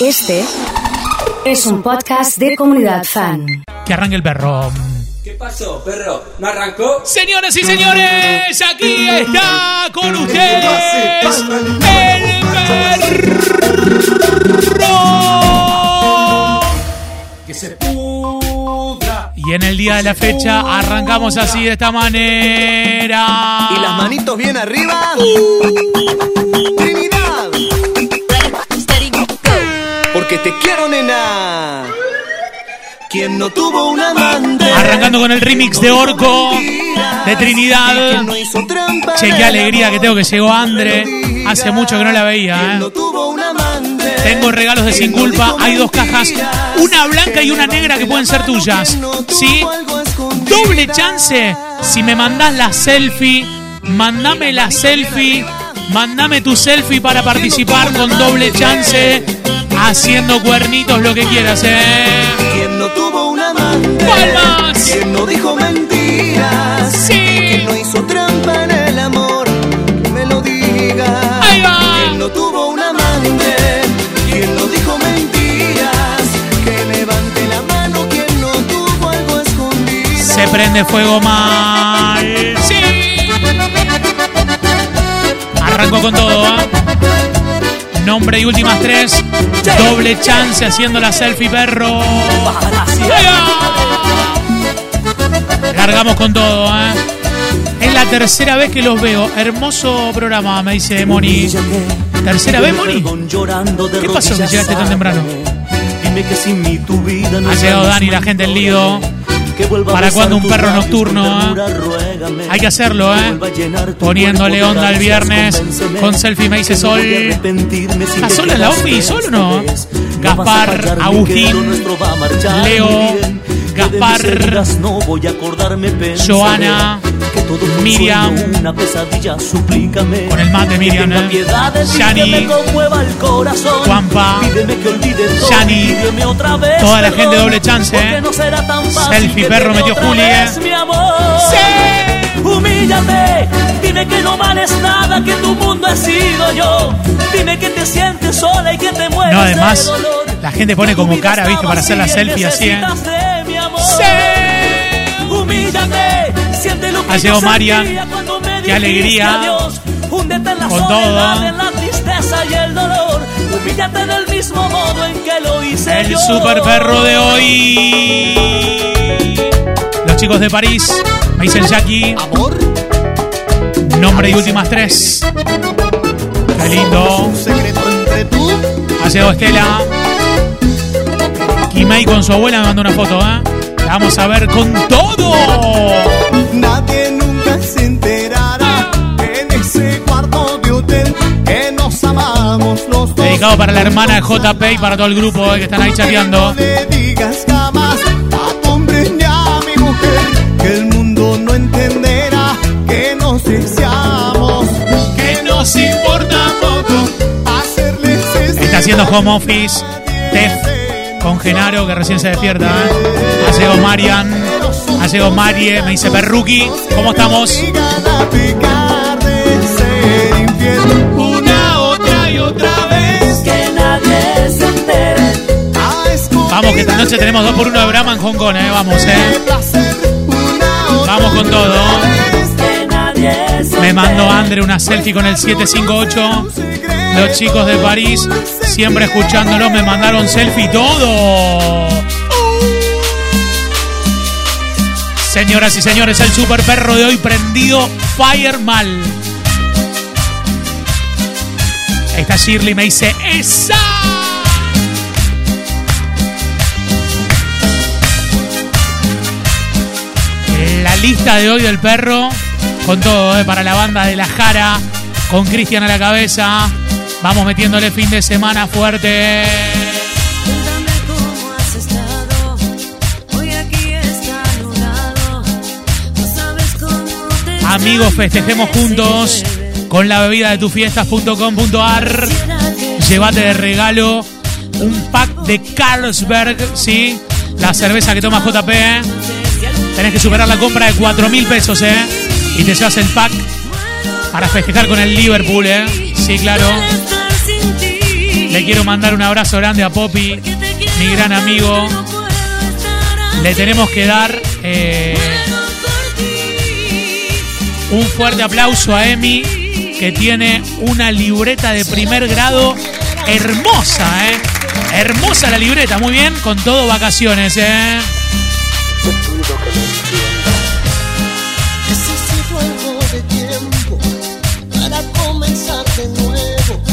Este es un podcast de comunidad fan. Que arranque el perro. ¿Qué pasó, perro? ¿No arrancó? Señoras y señores, aquí está con ustedes el perro. Que se pudra. Y en el día de la fecha arrancamos así de esta manera. Y las manitos bien arriba. Trinidad. Quien no tuvo un amante. Arrancando con el remix de Orco de Trinidad. Quien no hizo trampa. Che, qué alegría que tengo que llegó Andre. Hace mucho que no la veía, ¿eh? Tengo regalos de Sin Culpa. Hay dos cajas, una blanca y una negra que pueden ser tuyas. ¿Sí? Doble chance. Si me mandás la selfie, mandame la selfie. Mandame tu selfie para participar con doble chance. Haciendo cuernitos, lo que quieras, ¿eh? No tuvo un amante. ¡Palmas! Quien no dijo mentiras. Sí. Quien no hizo trampa en el amor. Que me lo diga. Ahí va. Quien no tuvo un amante. Quien no dijo mentiras. Que levante la mano. Quien no tuvo algo escondido. Se prende fuego mal. Sí. Arranco con todo, ¿eh? Nombre y últimas tres. Doble chance haciendo la selfie, perro. Largamos con todo, ¿eh? Es la tercera vez que los veo. Hermoso programa, me dice Moni. ¿Tercera vez, Moni? ¿Qué pasó que llegaste tan temprano? Ha llegado Dani, la gente del Lido. ¿Para cuándo un perro nocturno, eh? Hay que hacerlo, ¿eh? Poniéndole onda el viernes con selfie me dice Sol. ¿Está sola en la ofi? ¿Solo o no? Gaspar, Agustín, Leo, Gaspar, Joana, Miriam, con el mate Miriam, ¿eh? Yani, Juanpa, Yani, toda la gente doble chance, ¿eh? Selfie, perro, metió Juli, ¿eh? ¡Sí! Humíllate, dime que no vales nada, que tu mundo he sido yo. Dime que te sientes sola y que te mueres No, además, de dolor. la gente pone como cara, ¿viste? Para hacer la selfie así, ¿eh? ¡Sí! Humíllate, siente lo que Ha llegado Marian. sentía cuando me Qué alegría. adiós. Húndete en la Con todo. en la tristeza y el dolor. Humíllate del mismo modo en que lo hice El yo. super perro de hoy. Los chicos de París, me dicen Jackie. Amor, Nombre y últimas tres. Qué lindo. Ha llegado Estela. Kimei con su abuela me mandó una foto, ¿eh? Vamos a ver con todo. Nadie nunca se enterará en ese cuarto de hotel que nos amamos los dos. Dedicado para la hermana JP y para todo el grupo eh, que están ahí chateando. No le digas jamás a tu hombre ni a mi mujer que el mundo no entenderá que nos deseamos. Que nos importa poco. Hacerles Está haciendo home office. Con Genaro que recién se despierta. ¿eh? Llegado Marian. Llegado Marie. Me dice Perruki. ¿Cómo estamos? Una, otra y otra vez. Que nadie se entere. A escondidas Vamos, que esta noche tenemos dos por uno de Brahma en Hong Kong, ¿eh? Vamos, ¿eh? Vamos con todo. Me mandó. Andre una selfie con el 758. Los chicos de París, siempre escuchándolos, me mandaron selfie todo. Señoras y señores, el super perro de hoy prendido Fire mal. Está Shirley me dice ¡Esa! La lista de hoy del perro, con todo, ¿eh? para la banda de la Jara, con Cristian a la cabeza. Vamos metiéndole fin de semana fuerte. Amigos, festejemos juntos con la bebida de tufiestas.com.ar. Llévate de regalo un pack de Carlsberg, ¿sí? La cerveza que toma JP. ¿eh? Tenés que superar la compra de 4 mil pesos, ¿eh? Y te llevas el pack para festejar con el Liverpool, ¿eh? Sí, claro. Le quiero mandar un abrazo grande a Poppy, mi gran amigo. Le tenemos que dar eh, un fuerte aplauso a Emi, que tiene una libreta de primer grado hermosa, ¿eh? Hermosa la libreta, muy bien, con todo vacaciones, ¿eh?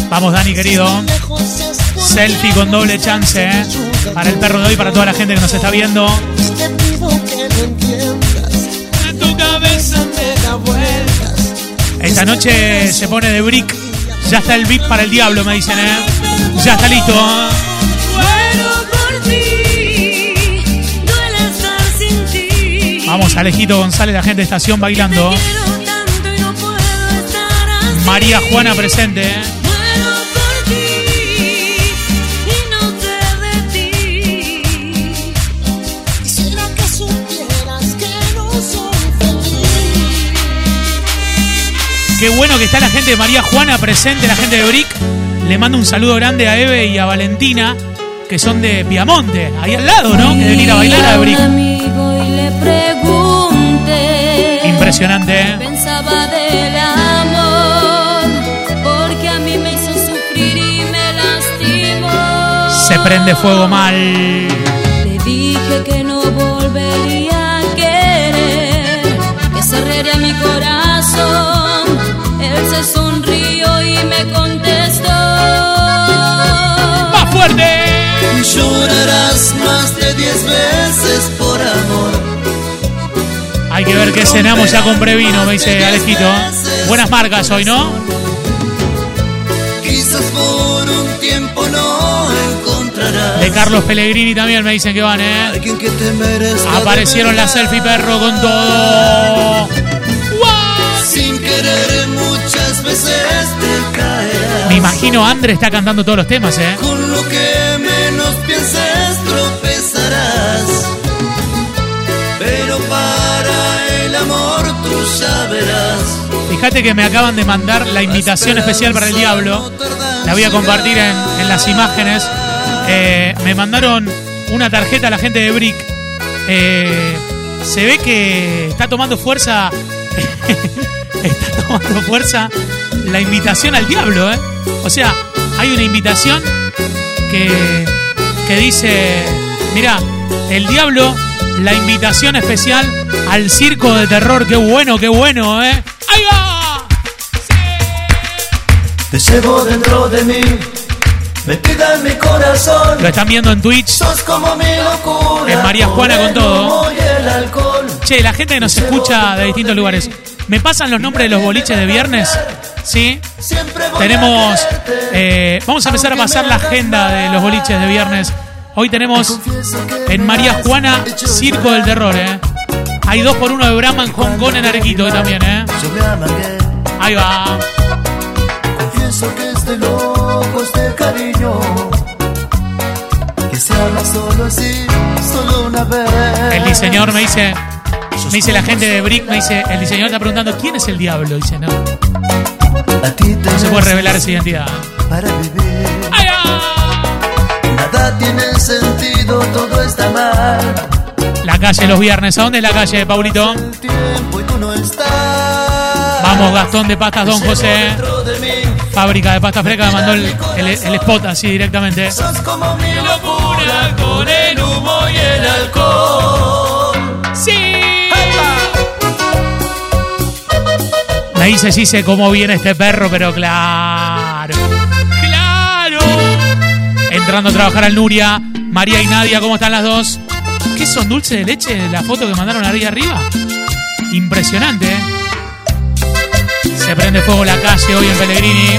Vamos, Dani, querido. Selfie con doble chance, ¿eh? Para el perro de hoy, para toda la gente que nos está viendo. Esta noche se pone de brick. Ya está el beat para el diablo, me dicen, ¿eh? Ya está listo. ¿eh? Vamos, Alejito González, la gente de estación bailando. María Juana presente, ¿eh? Qué bueno que está la gente de María Juana presente, la gente de Brick. Le mando un saludo grande a Eve y a Valentina, que son de Piamonte, ahí al lado, ¿no? Que deben ir a bailar a Brick. Impresionante, ¿eh? Pensaba del amor, porque a mí me hizo sufrir y me lastimó. Se prende fuego mal. Le dije que no volvería a querer, que cerraría mi corazón. Fuerte! Llorarás más de diez veces por amor. Hay que ver qué cenamos ya con Previno, me dice Alejito. Buenas marcas hoy, ¿no? Quizás por un tiempo no encontrarás. De Carlos Pellegrini también me dicen que van, ¿eh? Aparecieron verdad. selfie perro con todo. Imagino André está cantando todos los temas, ¿eh? Con lo que menos pienses tropezarás. Pero para el amor tú ya verás. Fíjate que me acaban de mandar la invitación especial para el diablo. La voy a compartir en, en las imágenes. Eh, me mandaron una tarjeta a la gente de Brick. Eh, se ve que está tomando fuerza. está tomando fuerza la invitación al diablo, ¿eh? O sea, hay una invitación que, que dice: Mira, el diablo, la invitación especial al circo de terror. Qué bueno, qué bueno, ¿eh? ¡Ahí va! Te llevo dentro de mí, metida en mi corazón. Lo están viendo en Twitch. Sos como mi locura. Es María Juana con todo. el alcohol. Che, la gente que nos escucha de distintos lugares. ¿Me pasan los nombres de los boliches de viernes? ¿Sí? Tenemos. eh, vamos a empezar a pasar la agenda de los boliches de viernes. Hoy tenemos en María Juana Circo del Terror, ¿eh? Hay dos por uno de Brahma en Hong Kong en Arequito también, ¿eh? Ahí va. Confieso que este loco, este cariño. Que se habla solo así, solo una vez. El diseñador me dice. Me dice la gente de Brick, me dice, el diseñador está preguntando quién es el diablo. Dice, no, no se puede revelar esa identidad. Para vivir. ¡Ahí va! Nada tiene sentido, todo está mal. La calle los viernes. ¿A dónde es la calle, Paulito? No. Vamos, Gastón de Pastas Don José. Dentro de mí, Fábrica de Pastas Fresca me mandó el, el- el spot así directamente. sos como mi locura con el humo y el alcohol. Me dice Gise cómo viene este perro, pero claro. ¡Claro! Entrando a trabajar al Nuria. María y Nadia, ¿cómo están las dos? ¿Qué son dulce de leche? La foto que mandaron ahí arriba. Impresionante, ¿eh? Se prende fuego la calle hoy en Pellegrini.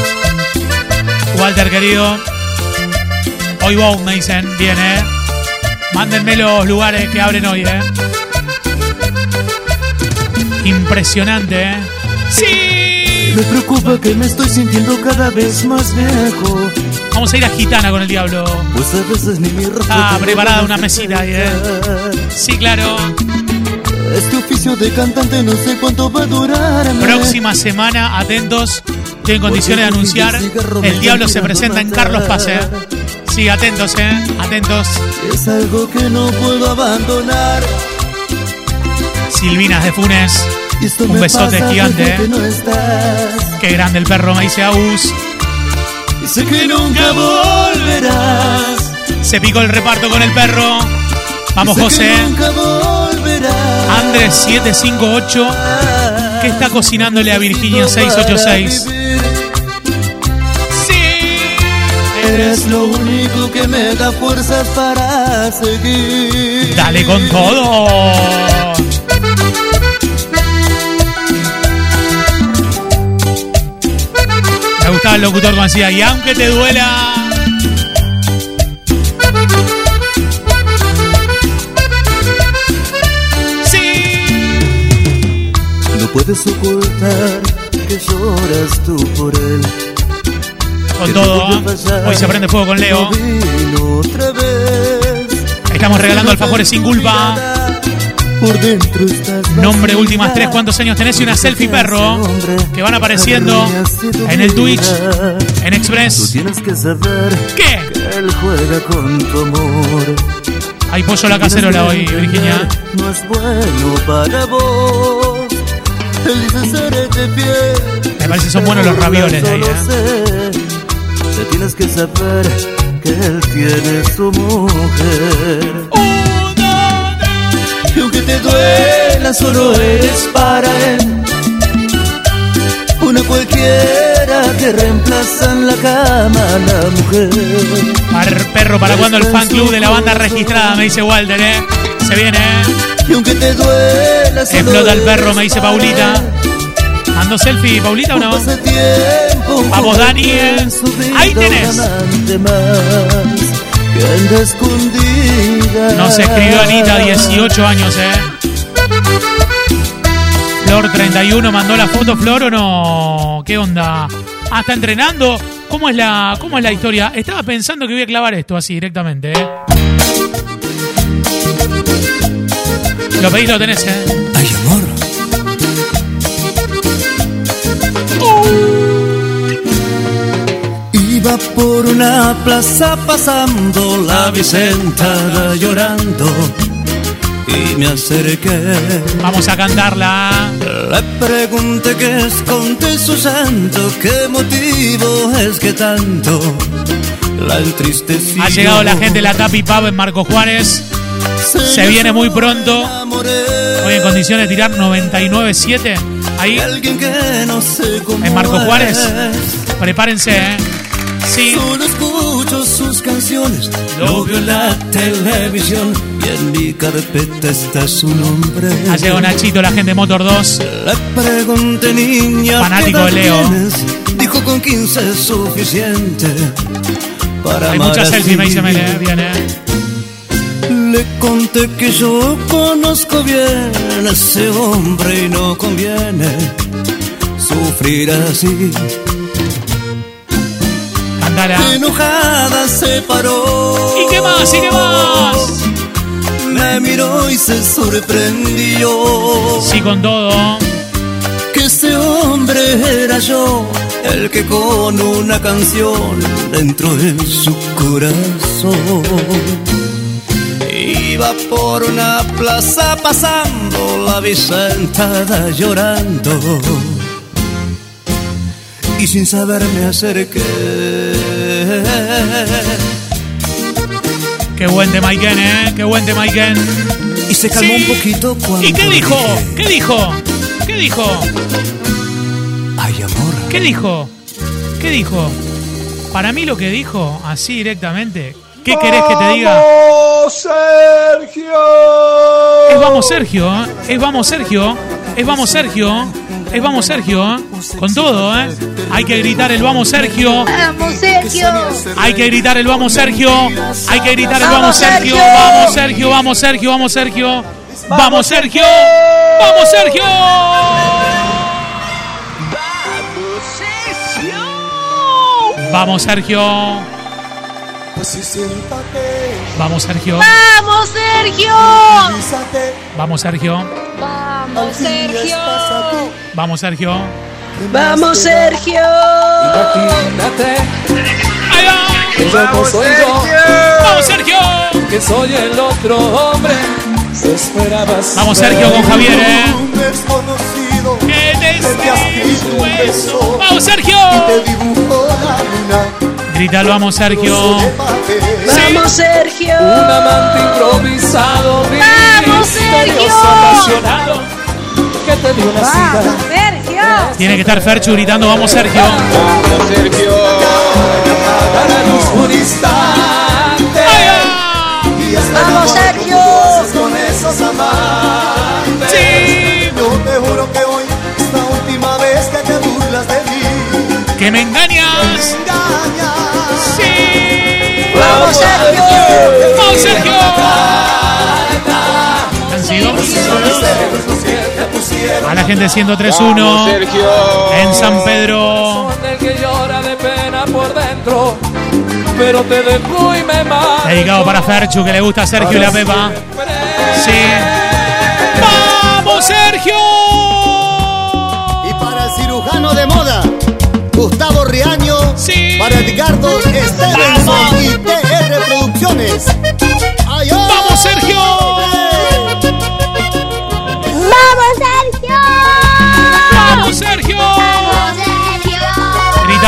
Walter, querido. Hoy vos me dicen, viene. Mándenme los lugares que abren hoy, ¿eh? Impresionante, ¿eh? ¡Sí! Me preocupa que me estoy sintiendo cada vez más viejo. Vamos a ir a Gitana con el diablo. Pues a veces ni mi. Ah, preparada una mesita ahí, ¿eh? Sí, claro. Este oficio de cantante no sé cuánto va a durar. Próxima semana, atentos. Estoy en condiciones de anunciar. El diablo se presenta en Carlos Paz, ¿eh? Sí, atentos, ¿eh? Atentos. Es algo que no puedo abandonar. Silvinas de Funes. Un besote gigante, ¿eh? que no. Qué grande el perro, me dice Agus. Y sé que nunca volverás. Se picó el reparto con el perro. Vamos, José. Andrés 758. ¿Qué está cocinándole a Virginia 686? Para vivir. Sí. Eres lo único que me da fuerzas para seguir. Dale con todo. Gustaba el locutor cuando decía, y aunque te duela. Sí. No puedes ocultar que lloras tú por él. Con Que todo. te volvió a pasar. Hoy se prende fuego con Leo. Estamos regalando alfajores sin culpa. Por dentro estás Nombre, últimas tres, ¿cuántos años tenés? Y una selfie, perro. Que van apareciendo en el Twitch, en Tú Express. tienes que saber ¿Qué? que él juega con tu amor. Hay pollo a la cacerola hoy, Virginia. No es bueno para vos. De pie. Me parece que son buenos los ravioles de ahí, ¿eh? que tienes que saber que él tiene su mujer. Te duela, solo eres para él. Una cualquiera que reemplaza en la cama a la mujer. Par- perro, ¿para cuándo el fan club de la banda registrada? Me dice Walter, ¿eh? Se viene, ¿eh? Y aunque te duela, solo Explota el perro, me dice Paulita. ¿Ando selfie, Paulita o no? Vamos, Dani, juguete en su vida, Ahí tenés. Nos escribió Anita, 18 años, ¿eh? Flor 31, ¿mandó la foto Flor o no? ¿Qué onda? Ah, está entrenando. ¿Cómo es la, cómo es la historia? Estaba pensando que voy a clavar esto así directamente, ¿eh? Lo pedís, lo tenés, ¿eh? Iba por una plaza pasando la Vicentada llorando y me acerqué. Vamos a cantarla. Le pregunté qué esconde su santo, qué motivo es que tanto la entristeció. Ha llegado la gente de la Capi Pub en Marco Juárez. Se viene muy pronto. Hoy en condiciones de tirar 99.7. Ahí, Alguien que no sé cómo en Marco Juárez. Prepárense, ¿eh? Sí. Solo escucho sus canciones, lo veo en la televisión y en mi carpeta está su nombre. Ha llegado Nachito, la gente de Motor 2. Le pregunté, niña, Fanático ¿qué edad de Leo. tienes? Dijo con 15 es suficiente para Hay muchas selfies, me dice. Mele. Bien, ¿eh? Le conté que yo conozco bien a ese hombre y no conviene sufrir así. Enojada se paró. ¿Y qué más? ¿Y qué más? Me miró y se sorprendió. Sí, con todo. Que ese hombre era yo, el que con una canción dentro de su corazón iba por una plaza pasando la Vicentada llorando y sin saber me acerqué. Qué buen de Maiken, ¿eh? Qué buen de Maiken. Y se calmó Sí. un poquito cuando. ¿Y qué dijo? dije, ¿Qué dijo? ¿Qué dijo? Ay, amor. ¿Qué dijo? ¿Qué dijo? Para mí lo que dijo, así directamente. ¿Qué querés que te diga? Es vamos Sergio, ¿eh? es vamos Sergio, es vamos Sergio, es vamos Sergio, ¿eh? con todo, ¿eh? Hay que gritar el vamos Sergio, Vamos, Sergio. hay que gritar el vamos Sergio, hay que gritar el vamos Sergio, vamos Sergio, vamos Sergio, vamos Sergio, vamos Sergio, vamos Sergio. Vamos Sergio, vamos Sergio, Vamos, Sergio. vamos Sergio, Vamos, Sergio. Vamos Sergio. Vamos, Sergio. Imagínate Ahí va. que yo no soy yo, Vamos, Sergio. que soy el otro hombre. Esperabas. Vamos, Sergio, con Javier, ¿eh? Un desconocido Vamos, Sergio. Grítalo, vamos, Sergio. Vamos, Sergio. Un amante improvisado, ¡Vamos, Sergio! Te dio una cita. Sergio. Tiene que estar Ferchu gritando, vamos, Sergio. Para luz un instante. Y hasta Vamos, Sergio. con esos amantes. Sí. Yo te juro que hoy es la última vez que te burlas de mí. Que me a la gente 103.1 en San Pedro. Dedicado para Ferchu, que le gusta a Sergio y la Pepa. Sí. ¡Vamos, Sergio! Y para el cirujano de moda, Gustavo Riaño. Sí. Para Edgardo Stevenson y TR Producciones. ¡Ay, ay! ¡Vamos, Sergio!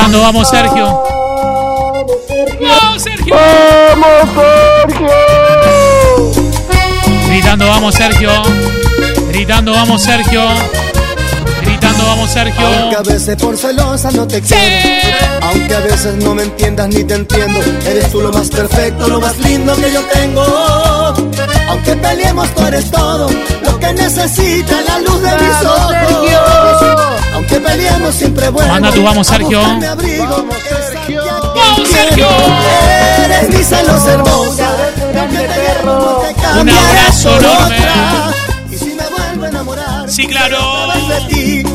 Gritando, vamos, Sergio. ¡Vamos, Sergio! Gritando, vamos, Sergio. Gritando, vamos, Sergio. Gritando, vamos, Sergio. Aunque a veces por celosa no te Sí. quiero. Aunque a veces no me entiendas ni te entiendo. Eres tú lo más perfecto, lo más lindo que yo tengo. Aunque peleemos, tú eres todo que necesita la luz de mis ojos. Aunque peleemos, siempre vuelvo. Manda tu vamos, Sergio. a quien ¡Vamos, Sergio! Eres mi celos hermosa. Cambiaré abrazo enorme. otra. Y si me vuelvo a enamorar. Sí, claro.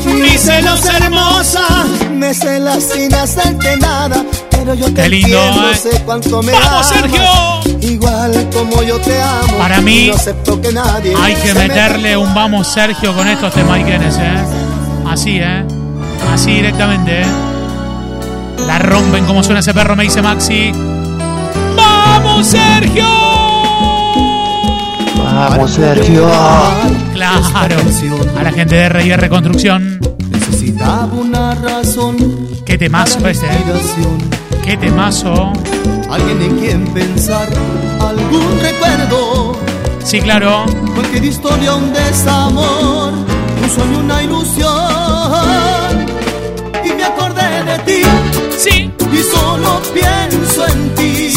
mi celos hermosa, me celas sin hacerte nada, pero yo te Qué lindo, entiendo, ¿eh? sé cuánto me ¡Vamos, amas, Sergio! Igual como yo te amo, Para mí, y no acepto que nadie Hay que meterle un vamos, Sergio, con estos temaiquenes, ¿eh? Así, ¿eh? Así directamente, ¿eh? La rompen como suena ese perro, me dice Maxi. ¡Vamos, Sergio! Vamos, Sergio. Claro. A la gente de R&R Construcción. Necesitaba una razón, Qué temazo este, ¿eh? Qué temazo. Alguien en quien pensar, algún recuerdo, Sí, claro. cualquier historia, un desamor, un sueño, una ilusión. Y me acordé de ti Sí, y solo pienso en ti.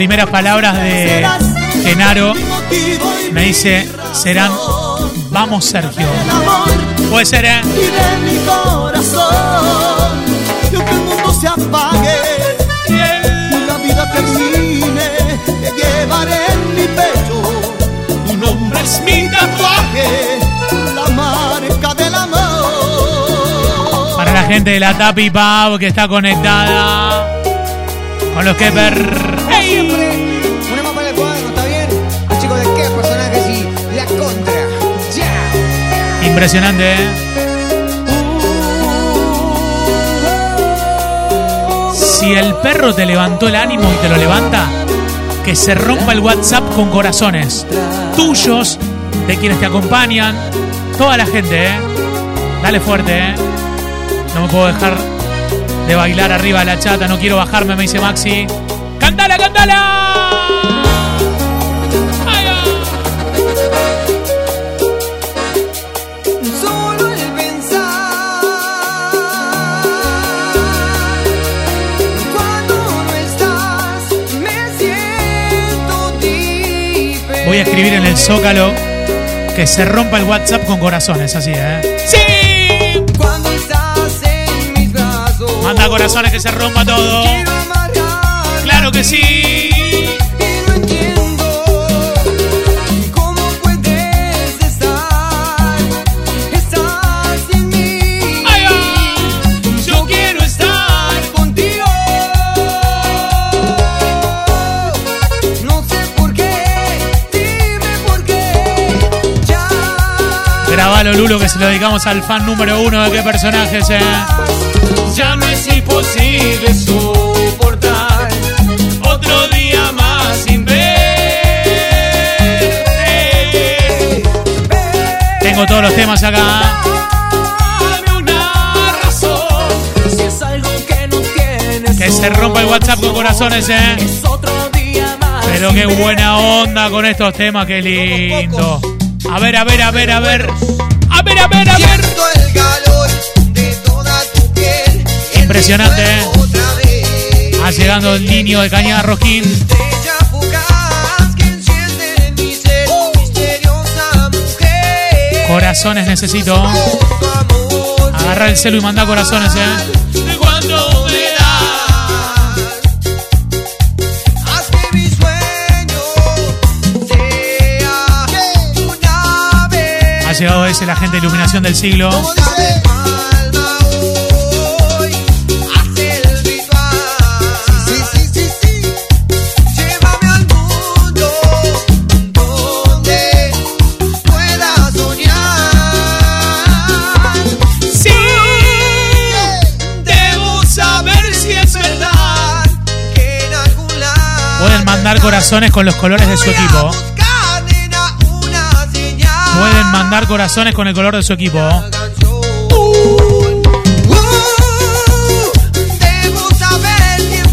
Primeras palabras de Genaro me dice, serán, vamos, Sergio. Puede ser, ¿eh? y de mi corazón. Y aunque el mundo se apague y la vida termine, te llevaré en mi pecho. Tu nombre es mi tatuaje. la marca del amor. Para la gente de la Tapi Pau que está conectada con los que para el cuadro, ¿está bien? Los chicos de qué personajes y la contra. Ya. Impresionante, ¿eh? Si el perro te levantó el ánimo y te lo levanta, que se rompa el WhatsApp con corazones tuyos, de quienes te acompañan, toda la gente, ¿eh? Dale fuerte, ¿eh? No me puedo dejar de bailar arriba de la chata, no quiero bajarme, me dice Maxi. ¡Cantala, cantala! Solo el pensar cuando no estás me siento diferente. Voy a escribir en el zócalo que se rompa el WhatsApp con corazones, así, ¿eh? ¡Sí! Cuando estás en mis brazos. Manda corazones que se rompa todo que sí. Y no entiendo cómo puedes estar, estar sin mí. Ay, yo quiero estar contigo. No sé por qué, dime por qué. Ya. Grabalo, Lulo, que se lo dedicamos al fan número uno de qué personajes, eh. Ya no es imposible eso. Tengo todos los temas acá. Que se rompa el WhatsApp con corazones, eh. Pero qué buena onda con estos temas, qué lindo. A ver, a ver, a ver, a ver. A ver, a ver, a ver. Impresionante, eh. Va llegando el niño de Cañada Rojín. Corazones necesito. Agarra el celu y manda corazones, eh. Ha llegado ese, la gente de iluminación del siglo. Corazones con los colores de su equipo. Pueden mandar corazones con el color de su equipo. Uh, debo saber si es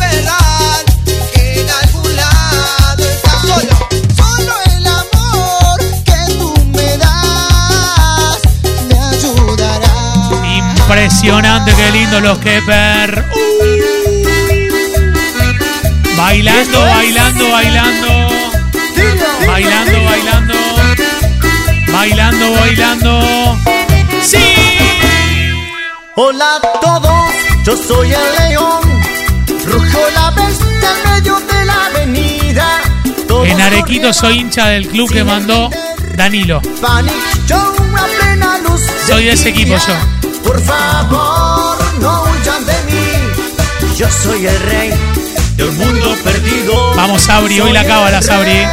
Bailando, bailando, bailando. Bailando, bailando. Bailando, bailando. ¡Sí! Hola a todos, yo soy el león. Rujo la bestia en medio de la avenida. Todos En Arequito soy hincha del club que mandó Danilo. Panic Show a plena luz. del Soy de ese equipo yo. Por favor, no huyan de mí. Yo soy el rey de un mundo perdido. Vamos, Sabri, hoy la cábala, Sabri.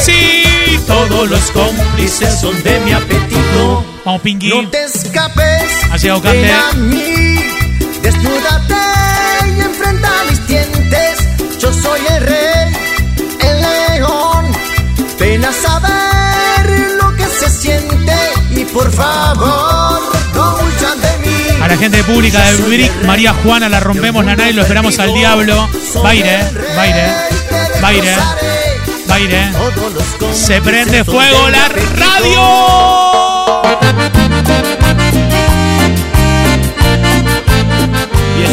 Sí, todos los cómplices son de mi apetito. Vamos, Pinky. No te escapes. Ha llegado Cante. ven a mí. Desnúdate y enfrenta mis dientes. Yo soy el rey, el león. Ven a saber lo que se siente. Y por favor, A la gente pública de Brick, María Juana, la rompemos la nave y lo esperamos al diablo. Baire, baire, baire, baire. Se prende fuego la radio. Y.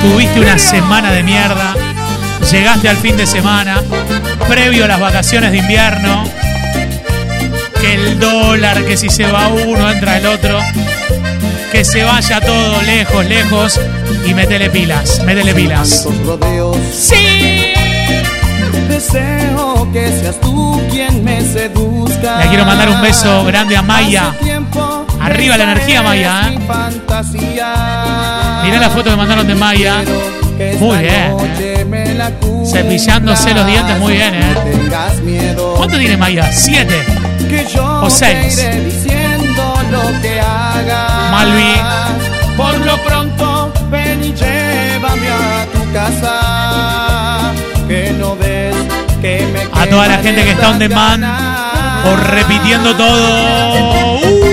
Tuviste una semana de mierda. Llegaste al fin de semana. Previo a las vacaciones de invierno. Que el dólar, que si se va uno, entra el otro. Que se vaya todo lejos, lejos. Y métele pilas, métele pilas. ¡Sí! Deseo que seas tú quien me seduzca. Le quiero mandar un beso grande a Maya. Arriba la energía, Maya, ¿eh? Mirá la foto que mandaron de Maya. Muy bien, eh. Cepillándose los dientes muy bien, eh. ¿Cuánto tiene Maya? ¿Siete? o seis? Que hagas. Malvi. Por lo pronto, ven y llévame a tu casa. Que no ves que me A toda la gente que está on demand por repitiendo todo. Uh.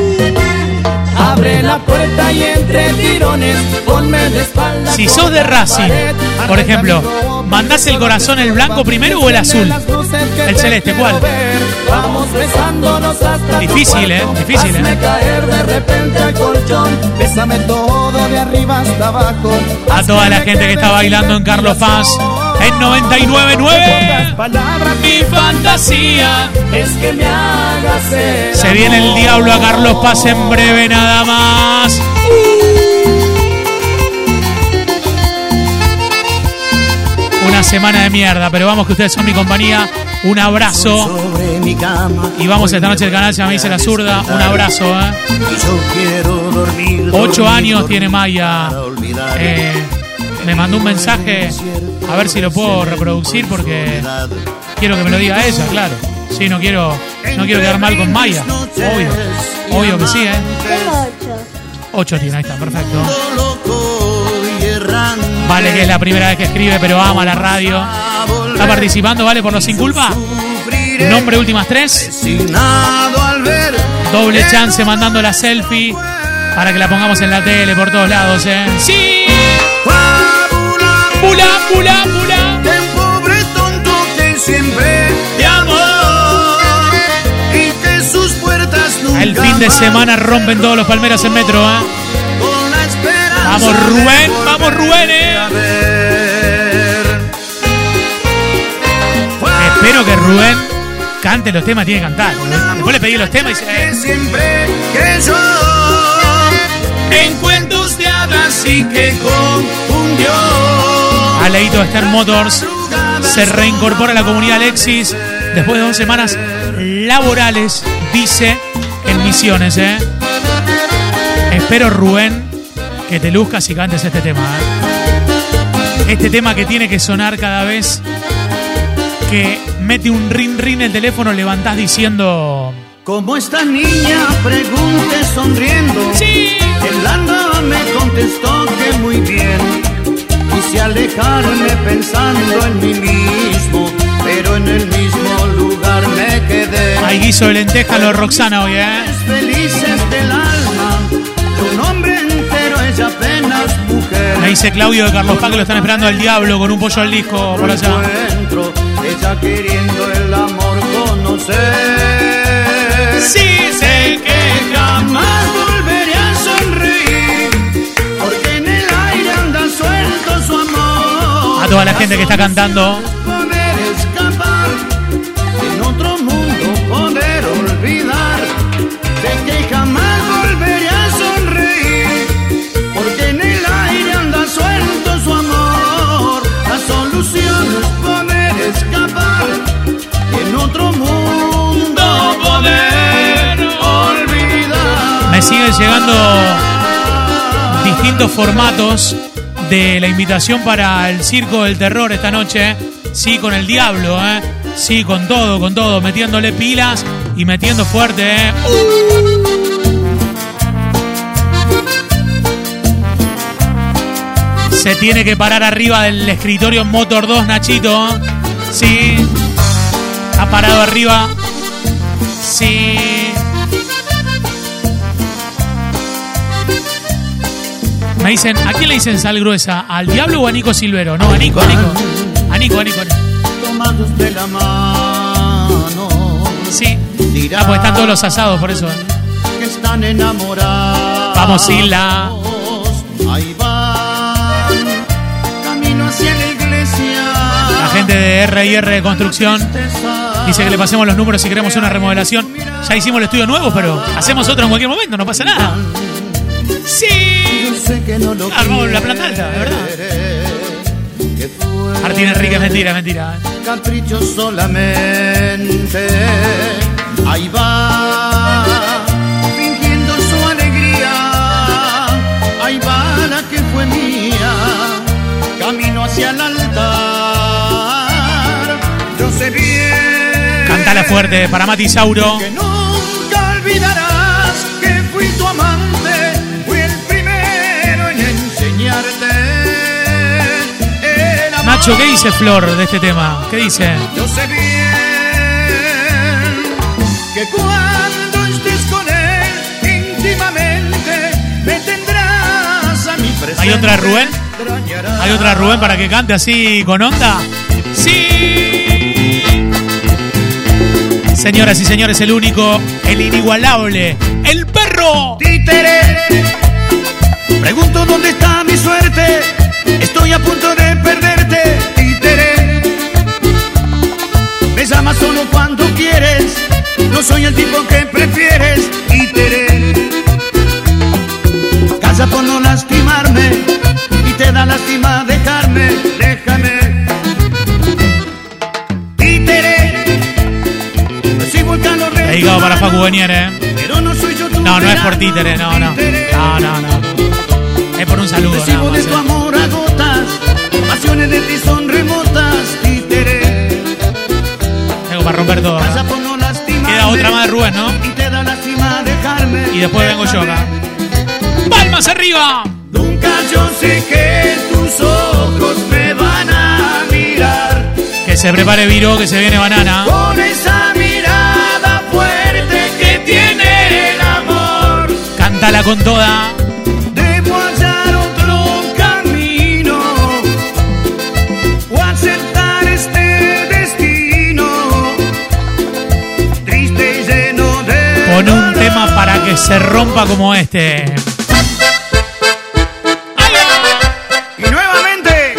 Abre la puerta y entre tirones ponme de espalda. Si sos de Racing, por ejemplo, ¿mandás el corazón el blanco primero o el azul? El celeste, ¿cuál? Vamos besándonos hasta Difícil, ¿eh? Difícil, ¿eh? caer de repente al colchón. Bésame todo de arriba hasta abajo. A toda la gente que está bailando en Carlos Paz en 99.9. Palabras Mi fantasía. es que me hagas Se viene el diablo a Carlos Paz en breve nada más. Una semana de mierda, pero vamos que ustedes son mi compañía. Un abrazo. Sobre mi cama. Y vamos esta noche al canal, se me dice la zurda. Un abrazo, ¿eh? Y yo quiero dormir. Ocho dormir, años tiene Maya. Eh, me mandó un mensaje. A ver si lo puedo reproducir porque quiero que me lo diga ella, claro. Sí, no quiero No quiero quedar mal con Maya. Obvio. Obvio que sí, ¿eh? Tengo ocho. 8 tiene, ahí está, perfecto. Vale, que es la primera vez que escribe, pero ama la radio. Está participando, ¿vale? Por los sin culpa. Nombre, últimas tres. Doble chance mandando la selfie para que la pongamos en la tele por todos lados, ¿eh? ¡Sí! ¡Pula, pula, pula! pobre tonto que siempre te amó y que sus puertas nunca El fin de semana rompen todos los palmeras en metro, ¿eh? Vamos, Rubén, vamos, Rubén, eh. Espero que Rubén cante los temas, tiene que cantar. ¿no? Después le pedí los temas y dice, eh, siempre que yo en cuentos de hadas y que confundió Aleito de Star Motors se reincorpora a la comunidad Alexis después de dos semanas laborales, dice en Misiones, ¿eh? Espero, Rubén, que te luzcas y cantes este tema, ¿eh? Este tema que tiene que sonar cada vez que mete un rin rin el teléfono, levantás diciendo... Como esta niña pregunté sonriendo ¡Sí! Temblando me contestó que muy bien Quise alejarme pensando en mí mismo Pero en el mismo lugar me quedé Hay guiso de lenteja lo Roxana hoy, ¿eh? Felices del alma De un Me dice Claudio de Carlos Paz que lo están esperando al diablo con un pollo al disco por allá. Ella queriendo el amor conocer Sí, sé que Jamás volveré a sonreír Porque en el aire anda suelto su amor A toda la gente que está cantando. Distintos formatos de la invitación para el Circo del Terror esta noche. Sí, con el diablo, ¿eh? Sí, con todo, con todo, metiéndole pilas y metiendo fuerte, ¿eh? Se tiene que parar arriba del escritorio Motor 2, Nachito. Sí. Ha parado arriba. Sí. Me dicen, ¿a quién le dicen sal gruesa? ¿Al diablo o a Nico Silvero? No, a Nico, a Nico. A Nico, a Nico. tomados de la mano Sí. Ah, porque están todos los asados, por eso. que están enamorados. Vamos, Isla. Ahí van, camino hacia la iglesia. La gente de R&R Construcción dice que le pasemos los números si queremos una remodelación. Ya hicimos el estudio nuevo, pero hacemos otro en cualquier momento, no pasa nada. Sí. Sé que no lo Armamos la planta alta, de verdad. Martín Enrique mentira, mentira. ¿eh? capricho solamente. Ahí va, fingiendo su alegría. Ahí va la que fue mía, camino hacia el altar. Yo sé bien Cantala fuerte para Mati Sauro. que nunca olvidarás Nacho, ¿qué dice Flor de este tema? ¿Qué dice? Yo sé bien que cuando estés con él íntimamente me tendrás a mi presente. ¿Hay otra Rubén? ¿Hay otra Rubén para que cante así con onda? ¡Sí! Señoras y señores, el único, el inigualable, el perro. Títere, pregunto dónde está mi suerte. Estoy a punto de perderte, títere. Me llamas solo cuando quieres. No soy el tipo que prefieres, títere. Casa por no lastimarme y te da lástima dejarme, déjame. Títere, recibo el calor de Dedicado para Facu Benier, ¿eh? Pero no soy yo tu No, no es por títere, no, no. No, no, no. Es por un saludo, nada Recibo de más. tu amor pasiones de ti son remotas, títere. Tengo para romper todo. Queda queda otra más de Rubén, ¿no? Y te da lástima dejarme. Y después vengo yo acá. ¡Palmas arriba! Nunca yo sé que tus ojos me van a mirar. Que se prepare Viro, que se viene banana. Con esa mirada fuerte que tiene el amor. Cántala con toda. Pon un tema para que se rompa como este. Y nuevamente,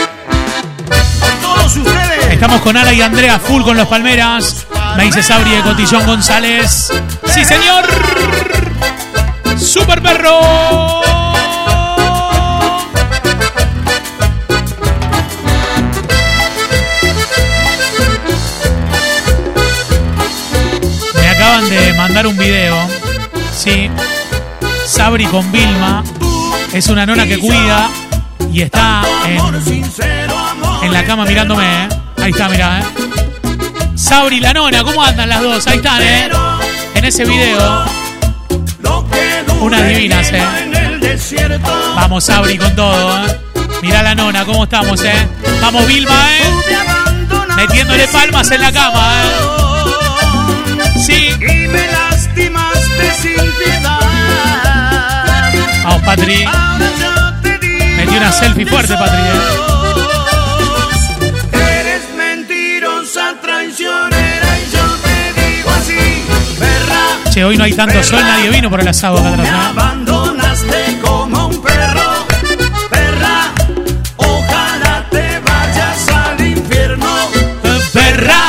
con todos ustedes, Estamos con Ana y Andrea full con los Palmeras. Me dice Sabri de Cotillón González. ¡Sí, señor! ¡Super perro! Mandar un video. Sí. Sabri con Vilma. Es una nona que cuida y está en la cama mirándome, ¿eh? Ahí está, mirá, ¿eh? Sabri la nona, ¿cómo andan las dos? Ahí están, ¿eh? En ese video. Unas divinas, ¿eh? Vamos, Sabri, con todo, ¿eh? Mirá la nona, ¿cómo estamos, eh? Vamos, Vilma, ¿eh? Metiéndole palmas en la cama, ¿eh? Y me lastimaste sin piedad. Vamos, Patri. Te digo Metí una selfie fuerte, Patri, ¿eh? Eres mentirosa, traicionera y yo te digo así, perra. Che, hoy no hay tanto sol, nadie vino por el asado acá Me atrás, ¿eh? abandonaste como un perro, perra. Ojalá te vayas al infierno, ¡Perra!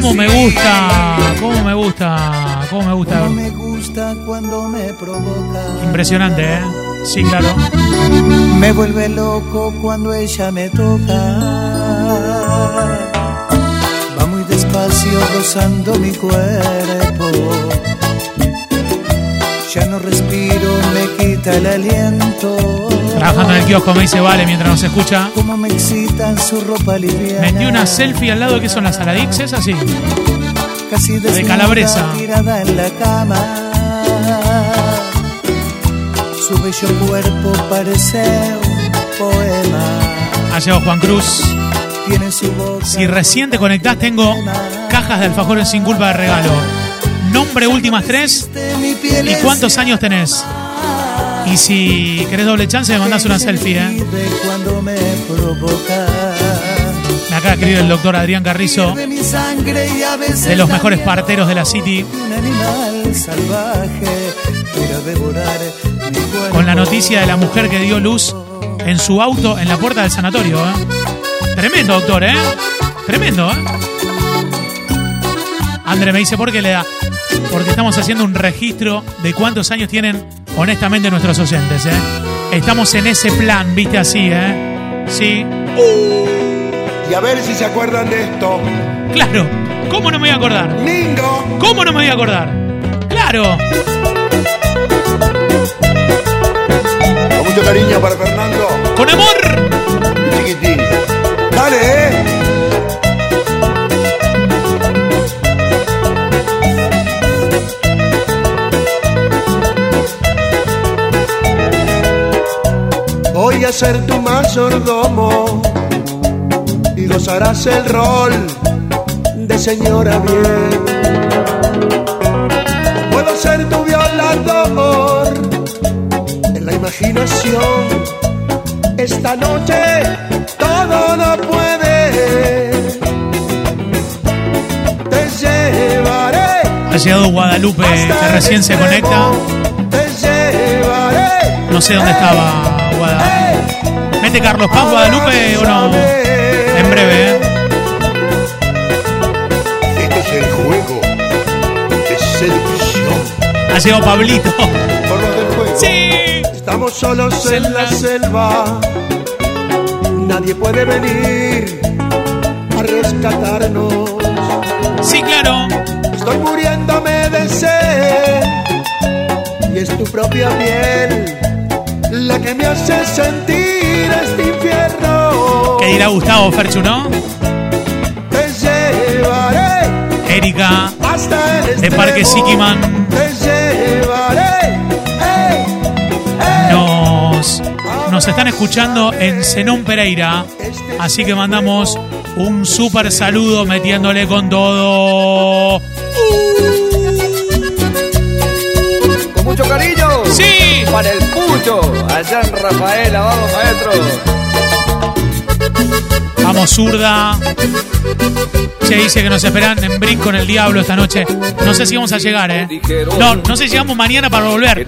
¿Cómo me gusta? ¿Cómo me gusta? ¿Cómo me gusta? No me gusta cuando me provoca. Impresionante, ¿eh? Sí, claro. Me vuelve loco cuando ella me toca. Va muy despacio rozando mi cuerpo. Ya no respiro, me quita el aliento. Trabajando en el kiosco me dice Vale mientras nos escucha. Como me excita en su ropa liviana. Metí una selfie al lado de que son las Saladix, ¿es así? Casi desnuda, calabresa. tirada en la cama. Su bello cuerpo parece un poema. Ha llegado Juan Cruz. Tiene su boca. Si recién te conectás, tengo cajas de alfajores sin culpa de regalo. Nombre últimas tres y cuántos años tenés. Y si querés doble chance, me mandás una selfie, ¿eh? de escribir el doctor Adrián Carrizo, De los mejores parteros de la City, con la noticia de la mujer que dio luz en su auto en la puerta del sanatorio, ¿eh? Tremendo, doctor, ¿eh? Tremendo, ¿eh? André me dice, ¿por qué le da? Porque estamos haciendo un registro de cuántos años tienen honestamente nuestros oyentes, ¿eh? Estamos en ese plan, viste así, ¿eh? Sí. Y a ver si se acuerdan de esto. Claro. ¿Cómo no me voy a acordar? Mingo. ¿Cómo no me voy a acordar? Claro. Con mucho cariño para Fernando. Con amor. Chiquitín. Dale, eh. Ser tu mayordomo y gozarás el rol de señora bien. Puedo ser tu violador en la imaginación. Esta noche todo no puede. Te llevaré. Ha llegado Guadalupe, que recién se conecta. Te llevaré. No sé dónde estaba Guadalupe. ¿Mete Carlos Paz Guadalupe o no? En breve, ¿eh? Este es el juego de seducción. Ha llegado Pablito. Por lo del juego. Sí. Estamos solos en la selva. Nadie puede venir a rescatarnos. Sí, claro. Estoy muriéndome de sed. Y es tu propia piel la que me hace sentir este infierno. ¿Qué dirá Gustavo Ferchu, no? Te llevaré Erika hasta el de Parque. Siquiman Te llevaré. Ey, ey. nos, nos están escuchando en Zenón Pereira. Así que mandamos un súper saludo metiéndole con todo. Con mucho cariño. Sí. Para el pucho. Allá en Rafaela, vamos maestro. Vamos, zurda. Se dice que nos esperan en Brinco con el Diablo esta noche. No sé si vamos a llegar, ¿eh? No, no sé si llegamos mañana para volver.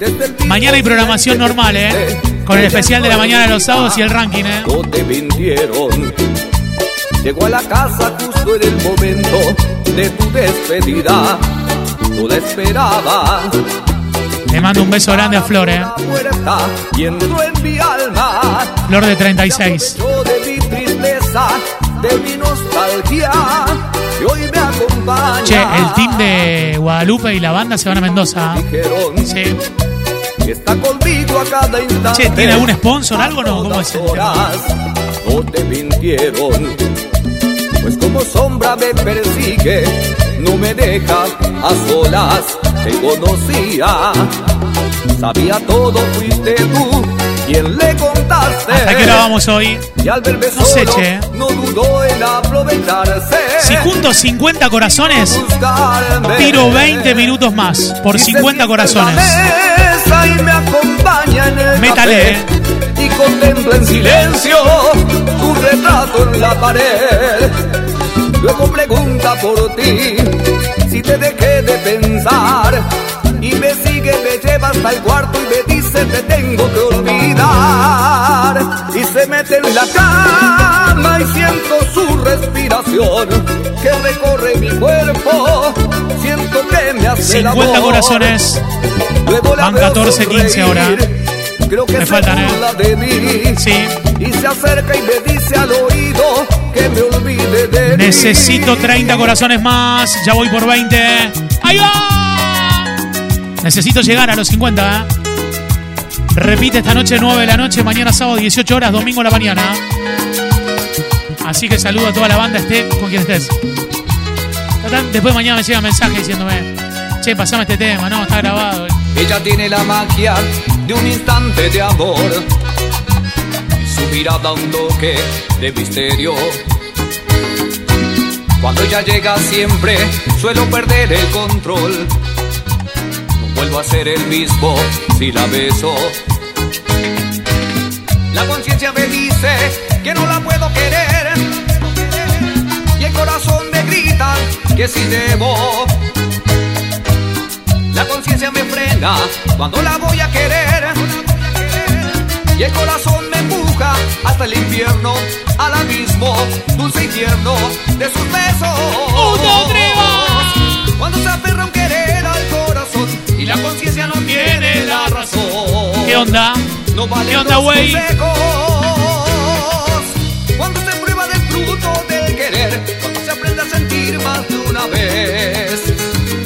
Mañana hay programación normal, ¿eh? Con el especial de la mañana de los sábados y el ranking, ¿eh? Te mintieron. Llegó a la casa justo en el momento de tu despedida. No la. Le mando un beso grande a Flor, ¿eh? Flor de 36. Yo de mi tristeza, de mi nostalgia, que hoy me acompaña. Che, el team de Guadalupe y la banda se van a Mendoza. Sí. está conmigo a cada instante. Che, ¿tiene algún sponsor, algo no? ¿Cómo es el no te mintieron. Pues como sombra me persigue, no me deja a solas, te conocía. Sabía todo, fuiste tú quien le contaste. ¿Hasta qué hora vamos hoy? Y al verme No sé, che. no dudó en aprovecharse. Si junto 50 corazones, tiro 20 minutos más por se 50 sienta en corazones. y me acompaña en el Métale, café y contempla en silencio tu retrato en la pared. Luego pregunta por ti si te dejé de pensar y me sigue, me lleva hasta el cuarto y me dice te tengo que olvidar y se mete en la cama y siento su respiración que recorre mi cuerpo siento que me hace el 50 amor. corazones. Van veo 14, 15 ahora. Creo que Me se faltan, ¿eh? burla de mí. Sí. Y se acerca y me dice al oído que me olvide de mí. Necesito 30 corazones más. Ya voy por 20. ¡Ahí va! Necesito llegar a los 50. ¿eh? Repite esta noche 9 de la noche, mañana sábado 18 horas, domingo a la mañana. Así que saludo a toda la banda, esté con quien estés. Después mañana me llega mensaje diciéndome, che, pasame este tema, no, está grabado. Ella tiene la magia de un instante de amor. Y su mirada un toque de misterio. Cuando ella llega siempre suelo perder el control. No vuelvo a ser el mismo si la beso. La conciencia me dice que no la puedo querer. Y el corazón me grita que si debo. La conciencia me frena cuando la voy a querer. Y el corazón me empuja hasta el infierno, al abismo, dulce infierno de sus besos. ¡Uno, tres, Cuando se aferra un querer al corazón y la conciencia no tiene la razón. ¿Qué onda? No valen ¿Qué onda, güey? Cuando se prueba del fruto del querer, cuando se aprende a sentir más de una vez,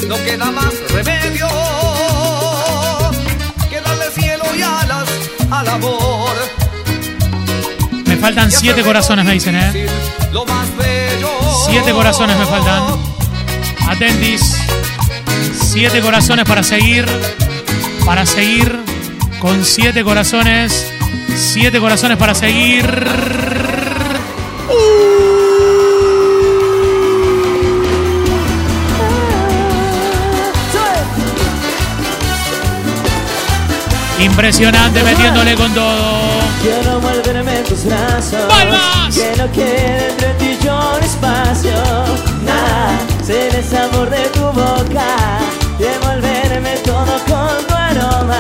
no queda más remedio que darle cielo y alas al amor. Me faltan 7 corazones, me dicen, ¿eh? Lo más bello. 7 corazones me faltan. Atentis. 7 corazones para seguir. Para seguir. Con 7 corazones. 7 corazones para seguir. Impresionante metiéndole con todo. Quiero volverme en tus brazos. ¡Palmas! Que entre ti y yo un espacio. Nada, ser el sabor de tu boca. Todo con tu aroma.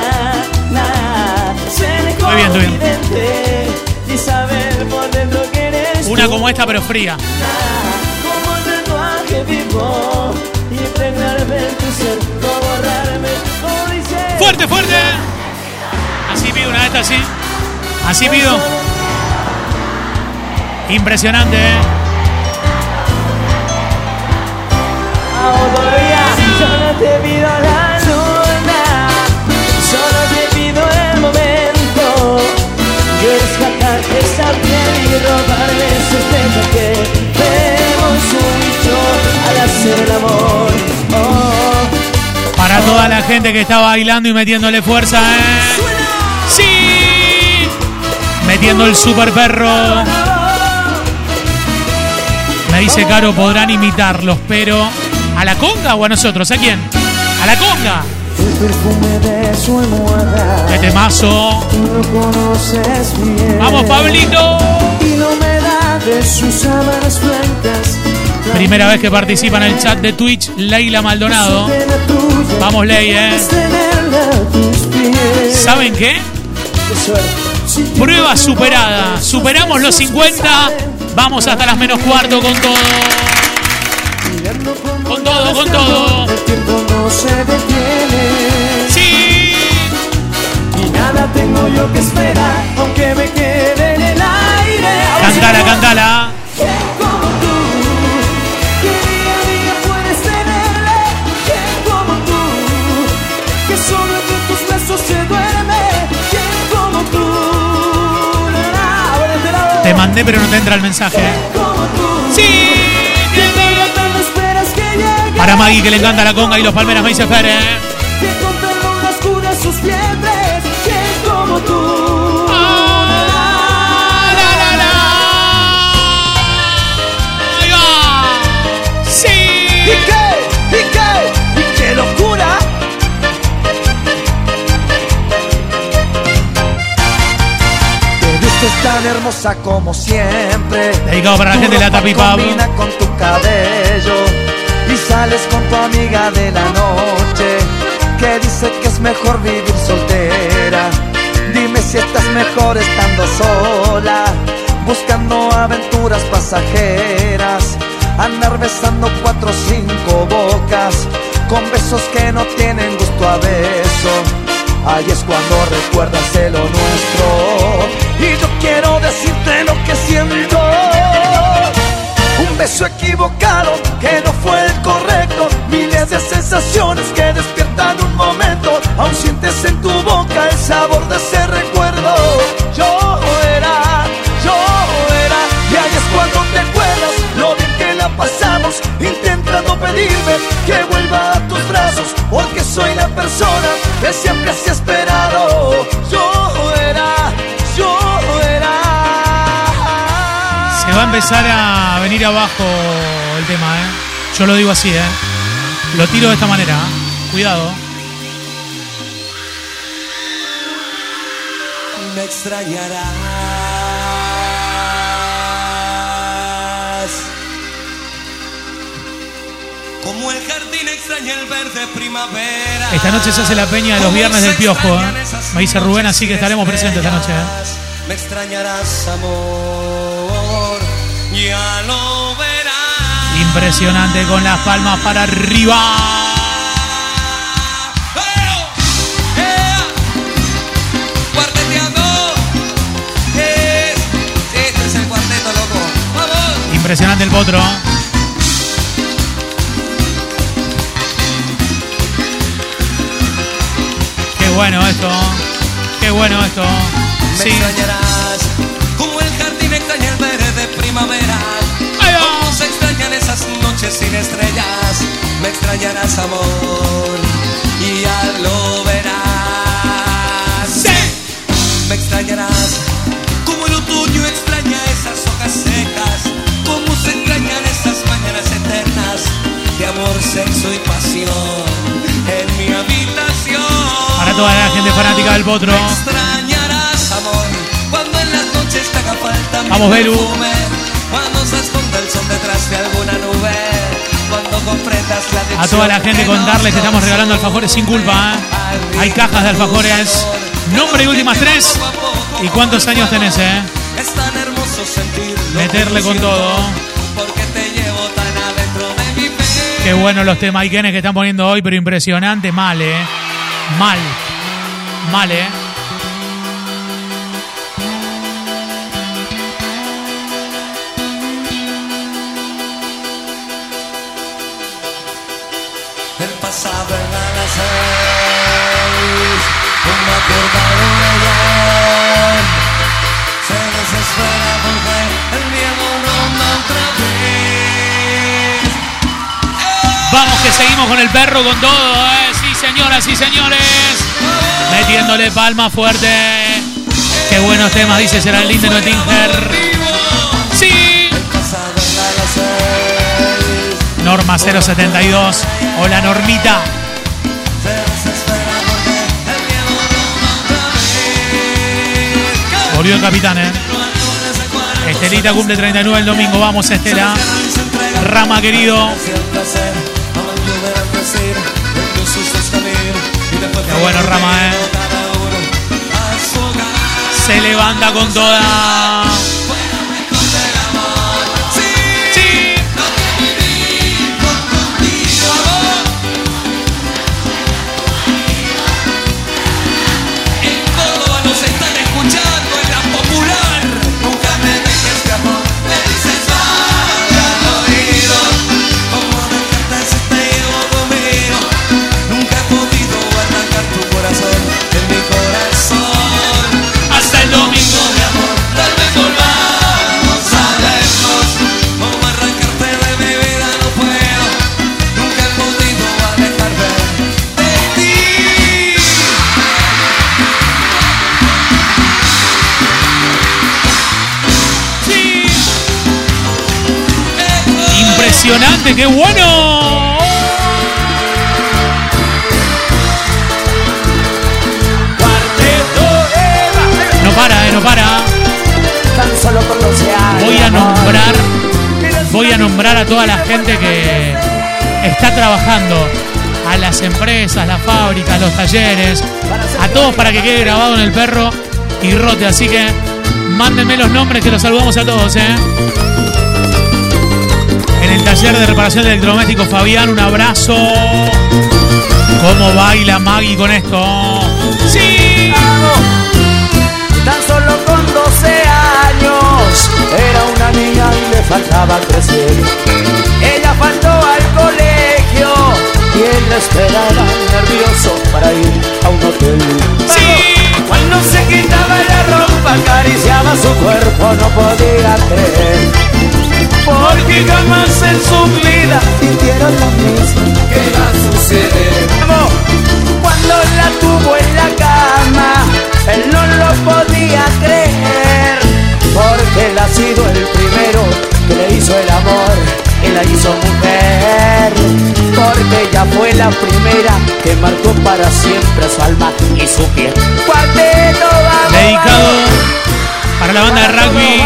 Nada, ser Estoy bien, estoy bien. confidente y saber por dentro que eres Una tú. como esta, pero fría. Como tatuaje vivo. Y impregnarme en tu ser. No borrarme, como dice. ¡Fuerte, fuerte! Así pido una vez así. Así pido. Impresionante, ¿eh? yo no te pido la luna, solo te pido el momento. Yo escapar esa piel y robarle ese que vemos mucho al hacer el amor. Oh. Para toda la gente que está bailando y metiéndole fuerza, ¿eh? Metiendo el super perro. Me dice Caro, podrán imitarlos, pero ¿a la conga o a nosotros? ¿A quién? ¿A la conga? el perfume de su almohada. ¡Qué temazo! Conoces bien. ¡Vamos, Pablito! Y la humedad de sus sábanas blancas. Primera vez que participa en el chat de Twitch, Leila Maldonado. Vamos, Ley, ¿eh? ¿Saben qué? Prueba superada. Superamos los 50. Vamos hasta las menos cuarto con todo. Con todo, con todo. ¡Sí! Y nada tengo yo que esperar, aunque me quede en el aire. Cantala, cantala. Pero no te entra el mensaje. Como tú. ¡Sí! ¿Qué día tanto esperas que llegue? Para Maggie, que le encanta la conga y los palmeras, me dice Fer, ¿eh? Vistes tan hermosa como siempre. Dedicado para la gente de la Tapipab. Combina con tu cabello y sales con tu amiga de la noche que dice que es mejor vivir soltera. Dime si estás mejor estando sola, buscando aventuras pasajeras, andar besando cuatro o cinco bocas con besos que no tienen gusto a beso. Ahí es cuando recuerdas lo nuestro y yo quiero decirte lo que siento. Un beso equivocado que no fue el correcto. Miles de sensaciones que despiertan un momento. Aún sientes en tu boca el sabor de ese recuerdo. Yo era, yo era. Y ahí es cuando te acuerdas lo bien que la pasamos. Intentando pedirme que vuelva a tus brazos. Porque soy la persona que siempre has esperado. Empezar a venir abajo el tema, ¿eh? Yo lo digo así, ¿eh? Lo tiro de esta manera, ¿eh? Cuidado. me extrañarás. Como el jardín extraña el verde primavera. Esta noche se hace la peña de los viernes del piojo, ¿eh? Me dice Rubén, así que estaremos presentes esta noche, ¿eh? Me extrañarás, amor. Ya lo verás. Impresionante con las palmas para arriba. Cuarteteando. Es. Sí, es el cuarteto, loco. Vamos. Impresionante el potro. Qué bueno esto. Qué bueno esto. Me Sí. Primavera. Como se extrañan esas noches sin estrellas. Me extrañarás, amor. Y ya lo verás. Sí. Me extrañarás. Como el otoño extraña esas hojas secas. Como se extrañan esas mañanas eternas. De amor, sexo y pasión. En mi habitación. Para toda la gente fanática del potro. Me extrañarás, amor, cuando en las noches te haga falta mi Vamos, Belu. perfume, Cuando se esconda el sol detrás de alguna nube, cuando comprendas la A toda la gente contarles que estamos regalando alfajores sin culpa. ¿eh? Hay cajas de alfajores. Nombre y últimas tres. ¿Y cuántos años tenés, eh? Es tan hermoso Meterle con todo. Porque te llevo tan adentro de mi pecho. Qué bueno los temaiquenes que están poniendo hoy, pero impresionante. Mal, eh. Mal. Mal, eh. Seguimos con el perro con todo, ¿eh? Sí, señoras y señores. Metiéndole palma fuerte. Qué buenos temas, dice Geraldine de Noetinger. Sí. Norma 072. Hola, Normita. Volvió el capitán, ¿eh? Estelita cumple 39 el domingo. Vamos, Estela. Rama querido. Qué bueno, Rama, ¿eh? Se levanta con toda. Impresionante, qué bueno. No para, eh, no para. Tan solo con 12 años. Voy a nombrar, voy a nombrar a toda la gente que está trabajando, a las empresas, las fábricas, los talleres, a todos para que quede grabado en el perro y rote. Así que mándenme los nombres que los saludamos a todos, ¿eh? En el taller de reparación de electrodomésticos, Fabián, un abrazo. ¿Cómo baila Maggie con esto? ¡Sí! Tan solo con 12 años era una niña y le faltaba crecer. Ella faltó al colegio y él la esperaba nervioso para ir a un hotel. Cuando se quitaba la ropa, acariciaba su cuerpo, no podía creer. Porque jamás en su vida sintieron lo mismo que va a suceder. Cuando la tuvo en la cama, él no lo podía creer. Porque él ha sido el primero que le hizo el amor y la hizo mujer. Porque ella fue la primera que marcó para siempre su alma y su piel. Cuarteto, vamos, Dedicado para la banda de rugby.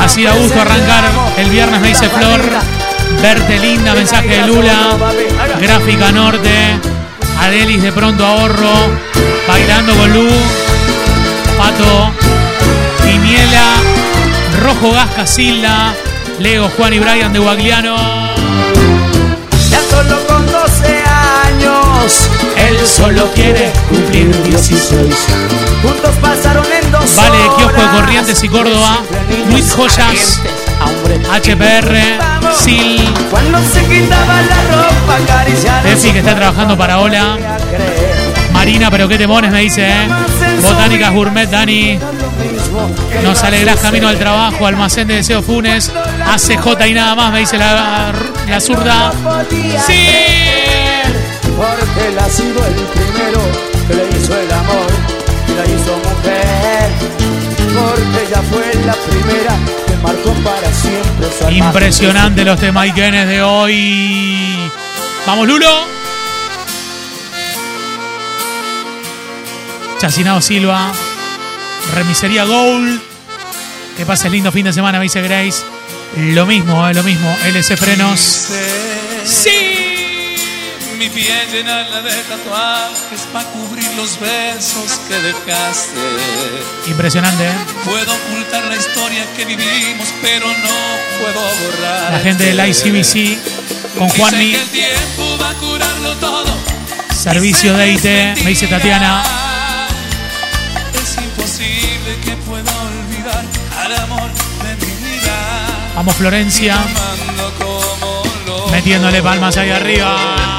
Así da gusto arrancar el viernes, me dice Flor. Verte linda, mensaje de Lula. Gráfica Norte. Adelis de pronto ahorro. Bailando con Lu. Pato. Pimiela. Rojo Gas Casilda. Leo, Juan y Brian de Guagliano. Ya solo con 12 años, él solo quiere cumplir 16. Corrientes y Córdoba. Luis Joyas. HPR. Sil. Tefi que está trabajando para Ola. Marina, pero qué temones me dice, ¿eh? Botánicas Gourmet, Dani. Nos alegrás camino al trabajo, almacén de deseo Funes. ACJ y nada más, me dice la, la zurda. ¡Sí! Ella fue la primera que marcó para siempre su alma. Impresionante los temaiquenes de hoy. Vamos, Lulo. Chacinado Silva. Remisería Gold. Que pase lindo fin de semana, me dice Grace. Lo mismo, eh, lo mismo. LC Frenos. Sí. Mi piel llenarla de tatuajes para cubrir los besos que dejaste. Impresionante, ¿eh? Puedo ocultar la historia que vivimos, pero no puedo borrar. La gente del ICBC con Juanmi. El tiempo va a curarlo todo. Servicio de IT, me dice Tatiana. Es imposible que pueda olvidar al amor de mi vida. Vamos, Florencia. Metiéndole palmas ahí arriba.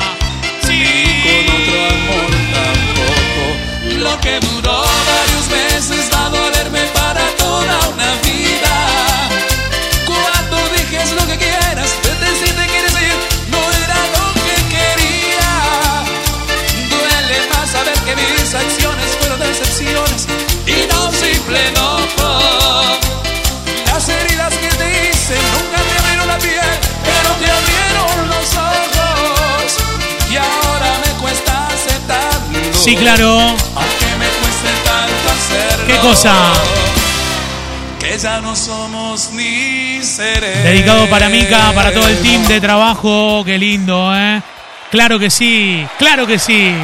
Sí, claro. Aunque me cueste tanto hacerlo. ¿Qué cosa? Que ya no somos ni seres. Dedicado para Mica, para todo el team de trabajo. Qué lindo, ¿eh? Claro que sí, claro que sí.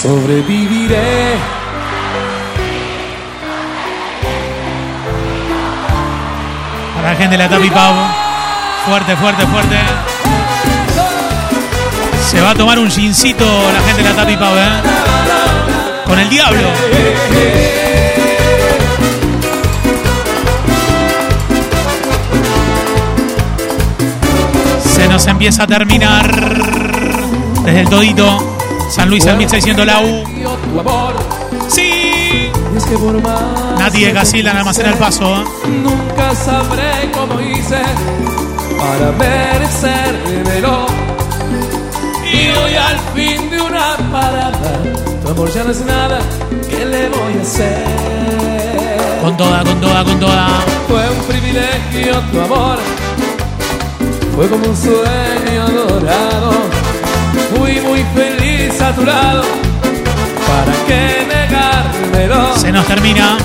Sobreviviré. Para la gente de la Tapi Pau. Fuerte, fuerte, fuerte. Se va a tomar un gincito la gente de la Tapi Pau, ¿eh? Con el diablo. Se nos empieza a terminar. Desde el todito. San Luis al 1600 la U. Sí. De Casila en Almacén El Paso. ¿eh? Nunca sabré cómo hice para merecérmelo. Y hoy al fin de una parada, tu amor ya no es nada, ¿qué le voy a hacer? Con toda, con toda, con toda. Fue un privilegio tu amor, fue como un sueño dorado. Fui muy feliz a tu lado, ¿para qué negármelo? Se nos termina.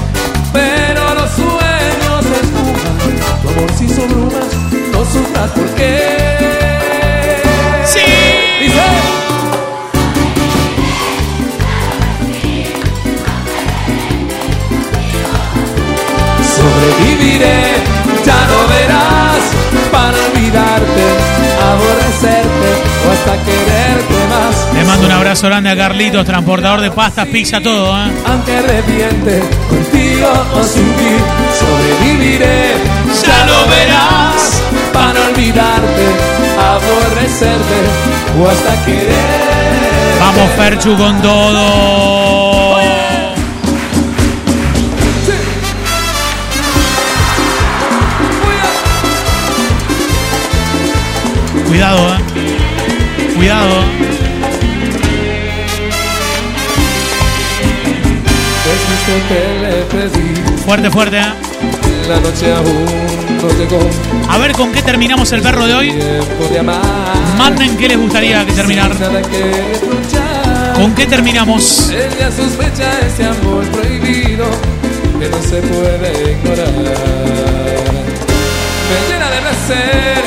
Pero los sueños se esfuman, tu amor se hizo brumas, no sufras porque. Sí. Dice. Sobreviviré, ya lo verás, para olvidarte, aborrecerte o hasta quererte más. Le mando un abrazo grande a Carlitos, transportador de pastas, pizza, todo, ¿eh? Aunque reviente, contigo o sin ti, sobreviviré, ya lo verás, para olvidarte, aborrecerte o hasta querer. Vamos, Ferchu, con todo. Cuidado, eh. Cuidado. Fuerte, fuerte. eh. la noche aún A ver con qué terminamos el perro de hoy. de. Manden qué les gustaría que terminar. ¿Con qué terminamos? Ella sospecha ese amor prohibido que no se puede ignorar. Me llena de placer,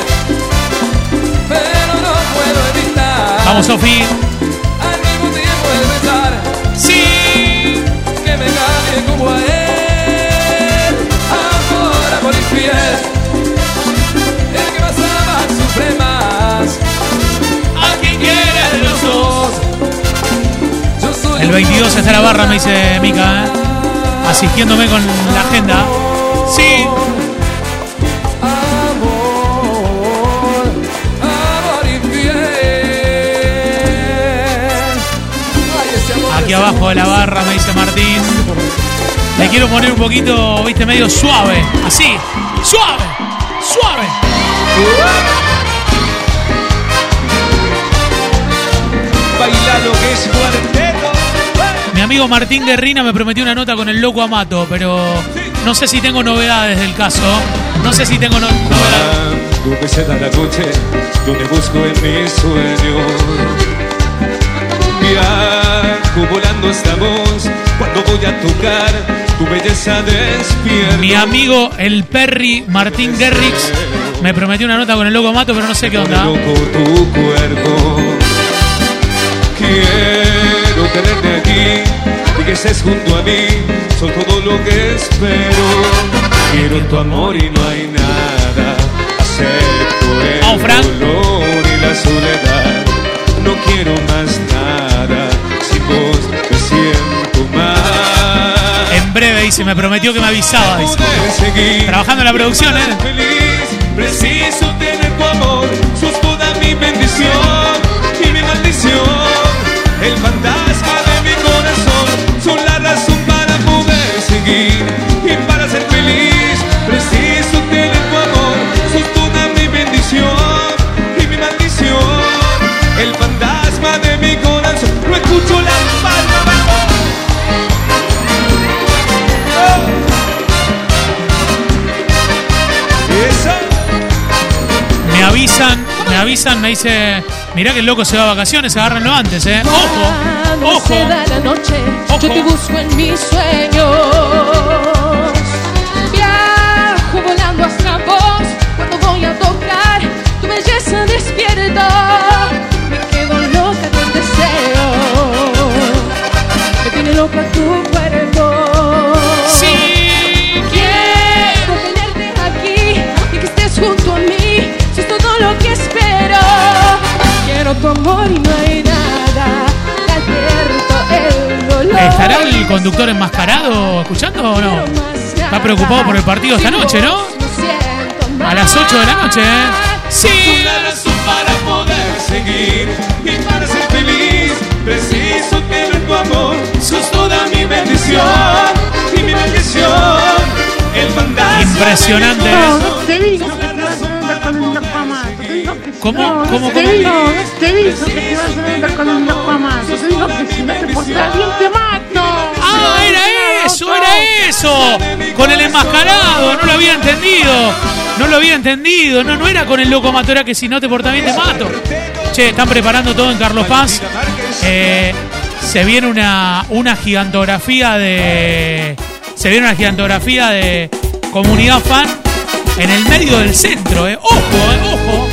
pero no puedo evitar. Vamos, Sofi. Al mismo tiempo el pensar Sí. que me cambie como a él. El un 22 está la barra, me dice Mica, ¿eh? Asistiéndome con la agenda. Sí. Aquí abajo de la barra, me dice Martín. Le quiero poner un poquito, viste, medio suave. Así. Suave. Suave. Baila lo que es cuarteto. Mi amigo Martín Guerrina me prometió una nota con el loco Amato, pero no sé si tengo novedades del caso. No sé si tengo no- novedades. Cuando que se da la noche, yo te busco en mis sueños. Viajo volando hasta vos, cuando voy a tocar tu belleza despierta. Mi amigo el Perry Martín Guerrix me prometió una nota con el loco Amato, pero no sé qué onda. loco tu cuerpo. Quiero tenerte aquí y que estés junto a mí. Son todo lo que espero. Quiero tu amor y no hay nada. Acepto el dolor y la soledad. No quiero más nada. Sin vos me siento mal. En breve dice, me prometió que me avisaba. dice. Trabajando en la producción, ¿eh? feliz. Preciso tener tu amor, sos toda mi bendición y mi maldición. El fantasma Me avisan, me dice Mirá que el loco se va a vacaciones, agárrenlo antes, ¿eh? ¡Ojo! ¡Ojo! noche, yo te busco en mis sueños. Tu amor y no hay nada. Te advierto el dolor. ¿Estará el conductor enmascarado escuchando o no? Está preocupado por el partido esta noche, ¿no? A las 8 de la noche, ¿eh? Sí. Una razón para poder seguir y para ser feliz. Preciso tener tu amor, sos toda mi bendición y mi maldición. El fantasma. Impresionante, ¿Cómo? ¿Cómo? te digo, te digo que te vas a andar con un loco más. Te digo que si no te portas bien te mato. ¡Ah, era eso! ¡Era eso! Con el enmascarado, no lo había entendido. No lo había entendido. No, no era con el loco matora que si no te portas bien te mato. Che, están preparando todo en Carlos Paz. Eh, se viene una, una gigantografía de. Se viene una gigantografía de comunidad fan en el medio del centro, eh. Ojo, eh, ojo.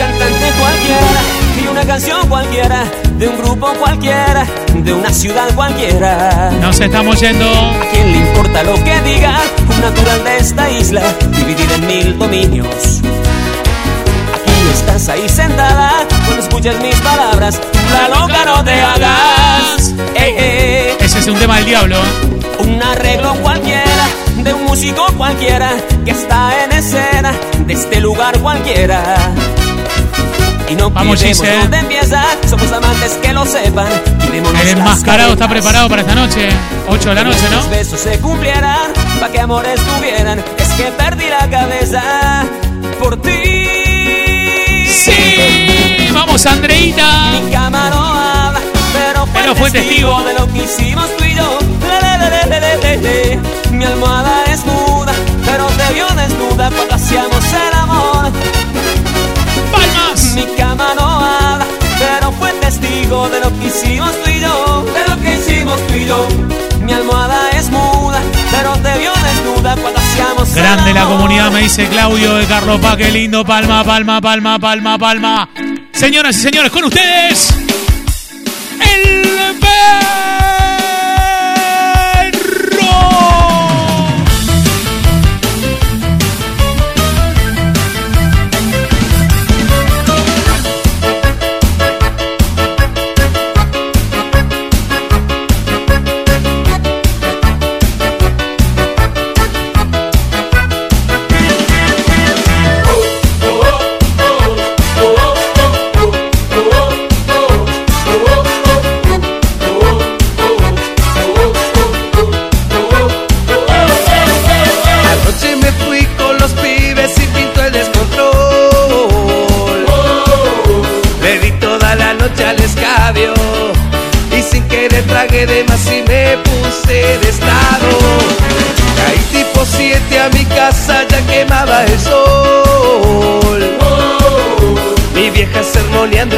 Cualquiera y una canción cualquiera, de un grupo cualquiera, de una ciudad cualquiera. Nos estamos yendo. ¿A quién le importa lo que diga un natural de esta isla, dividida en mil dominios? Aquí estás ahí sentada, cuando escuchas mis palabras, la loca no te hagas. Ey, ey. Ese es un tema del diablo. Un arreglo cualquiera, de un músico cualquiera, que está en escena, de este lugar cualquiera. Y no Vamos, queremos Gise. dónde empieza, somos amantes que lo sepan. El enmascarado está preparado para esta noche. 8 de la noche, ¿no? besos se cumplieran, pa' que amores tuvieran. Es que perdí la cabeza por ti. Sí, vamos, Andreita. Mi cama no habla, pero fue, Pero fue testigo. de lo que hicimos tú y yo. Le, le, le. Mi almohada es muda, pero te vio desnuda cuando hacíamos el amor. Mi cama no habla, pero fue testigo de lo que hicimos tú y yo. De lo que hicimos tú y yo. Mi almohada es muda, pero te vio desnuda cuando hacíamos Grande la comunidad, me dice Claudio de Carlos Paz. Qué lindo. Palma, palma, palma, palma, palma. Señoras y señores, con ustedes. El vieja